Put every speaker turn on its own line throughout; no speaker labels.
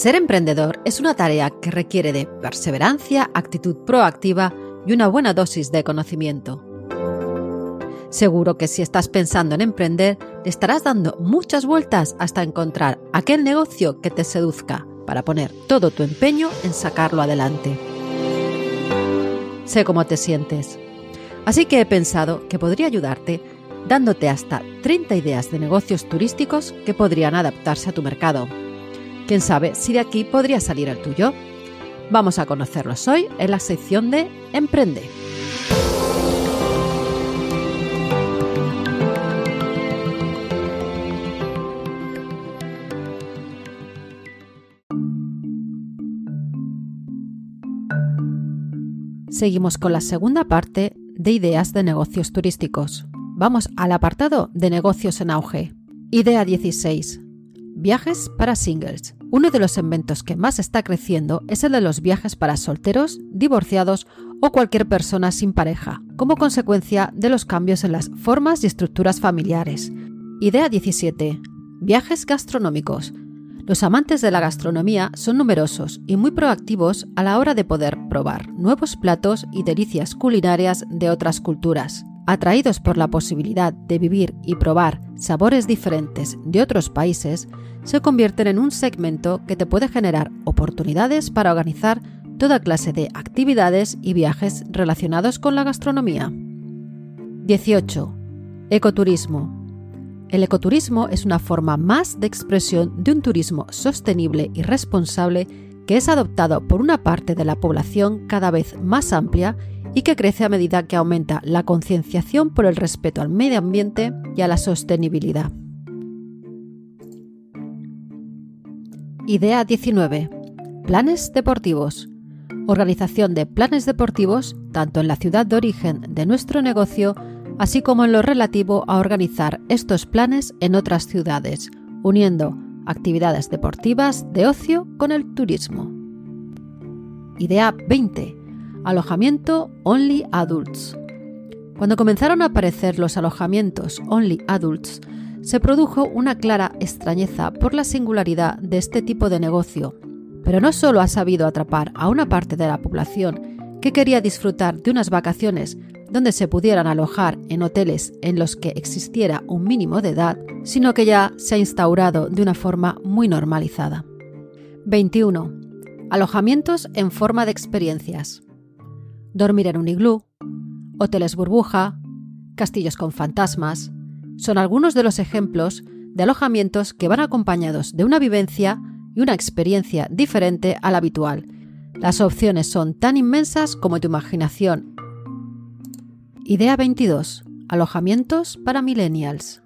Ser emprendedor es una tarea que requiere de perseverancia, actitud proactiva y una buena dosis de conocimiento. Seguro que si estás pensando en emprender, le estarás dando muchas vueltas hasta encontrar aquel negocio que te seduzca para poner todo tu empeño en sacarlo adelante. Sé cómo te sientes. Así que he pensado que podría ayudarte dándote hasta 30 ideas de negocios turísticos que podrían adaptarse a tu mercado Quién sabe si de aquí podría salir el tuyo. Vamos a conocerlos hoy en la sección de Emprende. Seguimos con la segunda parte de ideas de negocios turísticos. Vamos al apartado de negocios en auge. Idea 16. Viajes para singles. Uno de los eventos que más está creciendo es el de los viajes para solteros, divorciados o cualquier persona sin pareja, como consecuencia de los cambios en las formas y estructuras familiares. Idea 17. Viajes gastronómicos. Los amantes de la gastronomía son numerosos y muy proactivos a la hora de poder probar nuevos platos y delicias culinarias de otras culturas. Atraídos por la posibilidad de vivir y probar sabores diferentes de otros países, se convierten en un segmento que te puede generar oportunidades para organizar toda clase de actividades y viajes relacionados con la gastronomía. 18. Ecoturismo. El ecoturismo es una forma más de expresión de un turismo sostenible y responsable que es adoptado por una parte de la población cada vez más amplia y que crece a medida que aumenta la concienciación por el respeto al medio ambiente y a la sostenibilidad. Idea 19. Planes deportivos. Organización de planes deportivos tanto en la ciudad de origen de nuestro negocio, así como en lo relativo a organizar estos planes en otras ciudades, uniendo actividades deportivas de ocio con el turismo. Idea 20 Alojamiento Only Adults. Cuando comenzaron a aparecer los alojamientos Only Adults, se produjo una clara extrañeza por la singularidad de este tipo de negocio, pero no solo ha sabido atrapar a una parte de la población que quería disfrutar de unas vacaciones donde se pudieran alojar en hoteles en los que existiera un mínimo de edad, sino que ya se ha instaurado de una forma muy normalizada. 21. Alojamientos en forma de experiencias dormir en un iglú, hoteles burbuja, castillos con fantasmas, son algunos de los ejemplos de alojamientos que van acompañados de una vivencia y una experiencia diferente a la habitual. Las opciones son tan inmensas como tu imaginación. Idea 22. Alojamientos para millennials.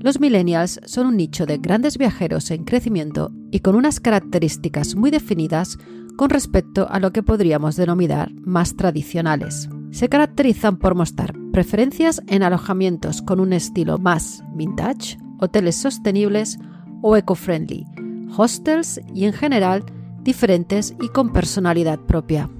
Los millennials son un nicho de grandes viajeros en crecimiento y con unas características muy definidas con respecto a lo que podríamos denominar más tradicionales. Se caracterizan por mostrar preferencias en alojamientos con un estilo más vintage, hoteles sostenibles o eco-friendly, hostels y en general diferentes y con personalidad propia.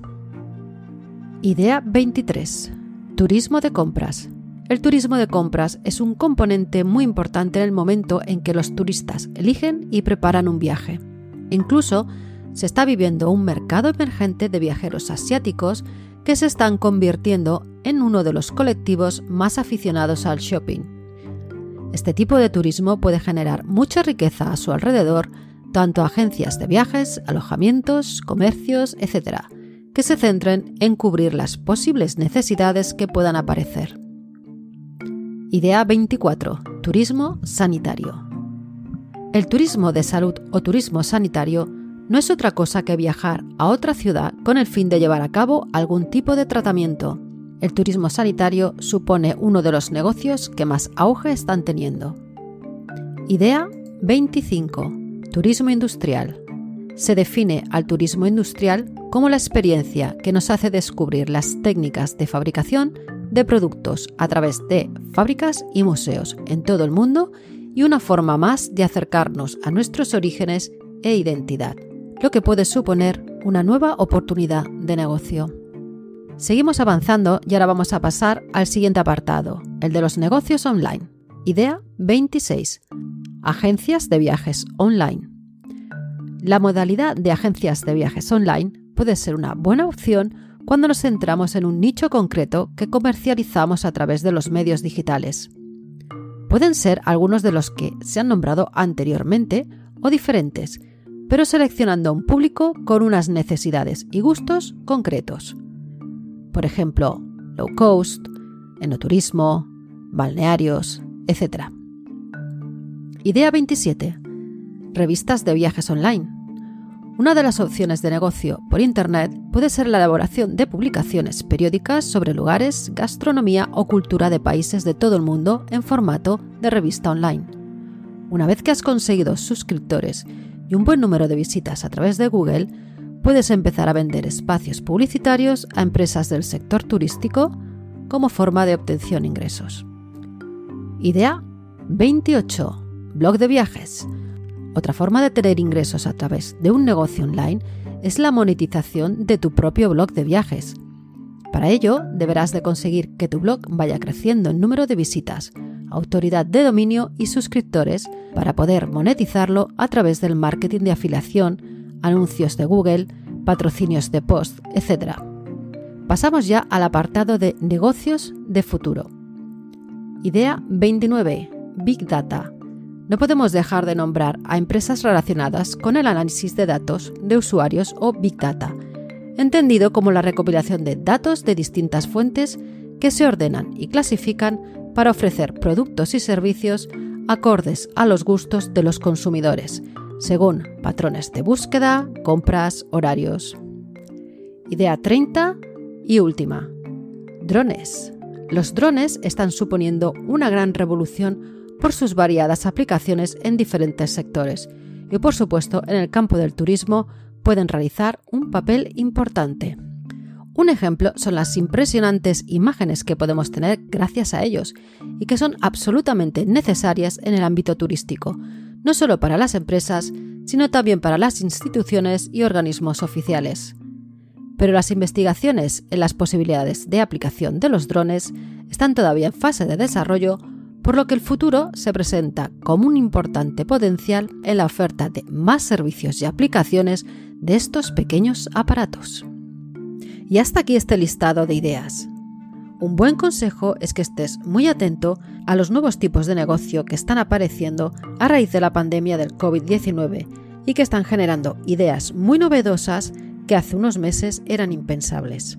Idea 23. Turismo de compras. El turismo de compras es un componente muy importante en el momento en que los turistas eligen y preparan un viaje. Incluso se está viviendo un mercado emergente de viajeros asiáticos que se están convirtiendo en uno de los colectivos más aficionados al shopping. Este tipo de turismo puede generar mucha riqueza a su alrededor, tanto agencias de viajes, alojamientos, comercios, etc., que se centren en cubrir las posibles necesidades que puedan aparecer. Idea 24. Turismo sanitario. El turismo de salud o turismo sanitario no es otra cosa que viajar a otra ciudad con el fin de llevar a cabo algún tipo de tratamiento. el turismo sanitario supone uno de los negocios que más auge están teniendo. Idea 25. Turismo industrial. Se define al turismo industrial como la experiencia que nos hace descubrir las técnicas de fabricación de productos a través de fábricas y museos en todo el mundo y una forma más de acercarnos a nuestros orígenes e identidad, lo que puede suponer una nueva oportunidad de negocio. Seguimos avanzando y ahora vamos a pasar al siguiente apartado, el de los negocios online. Idea 26. Agencias de viajes online. La modalidad de agencias de viajes online puede ser una buena opción cuando nos centramos en un nicho concreto que comercializamos a través de los medios digitales. Pueden ser algunos de los que se han nombrado anteriormente o diferentes, pero seleccionando un público con unas necesidades y gustos concretos por ejemplo, low cost, enoturismo, balnearios, etc. Idea 27. Revistas de viajes online. Una de las opciones de negocio por Internet puede ser la elaboración de publicaciones periódicas sobre lugares, gastronomía o cultura de países de todo el mundo en formato de revista online. Una vez que has conseguido suscriptores y un buen número de visitas a través de Google, puedes empezar a vender espacios publicitarios a empresas del sector turístico como forma de obtención de ingresos. Idea 28. Blog de viajes. Otra forma de tener ingresos a través de un negocio online es la monetización de tu propio blog de viajes. Para ello, deberás de conseguir que tu blog vaya creciendo en número de visitas, autoridad de dominio y suscriptores para poder monetizarlo a través del marketing de afiliación anuncios de Google, patrocinios de post, etc. Pasamos ya al apartado de negocios de futuro. Idea 29. Big Data. No podemos dejar de nombrar a empresas relacionadas con el análisis de datos de usuarios o Big Data, entendido como la recopilación de datos de distintas fuentes que se ordenan y clasifican para ofrecer productos y servicios acordes a los gustos de los consumidores, según patrones de búsqueda, compras, horarios. Idea 30 y última. Drones. Los drones están suponiendo una gran revolución por sus variadas aplicaciones en diferentes sectores y por supuesto en el campo del turismo pueden realizar un papel importante. Un ejemplo son las impresionantes imágenes que podemos tener gracias a ellos y que son absolutamente necesarias en el ámbito turístico, no solo para las empresas, sino también para las instituciones y organismos oficiales. Pero las investigaciones en las posibilidades de aplicación de los drones están todavía en fase de desarrollo, por lo que el futuro se presenta como un importante potencial en la oferta de más servicios y aplicaciones de estos pequeños aparatos. Y hasta aquí este listado de ideas. Un buen consejo es que estés muy atento a los nuevos tipos de negocio que están apareciendo a raíz de la pandemia del COVID-19 y que están generando ideas muy novedosas que hace unos meses eran impensables.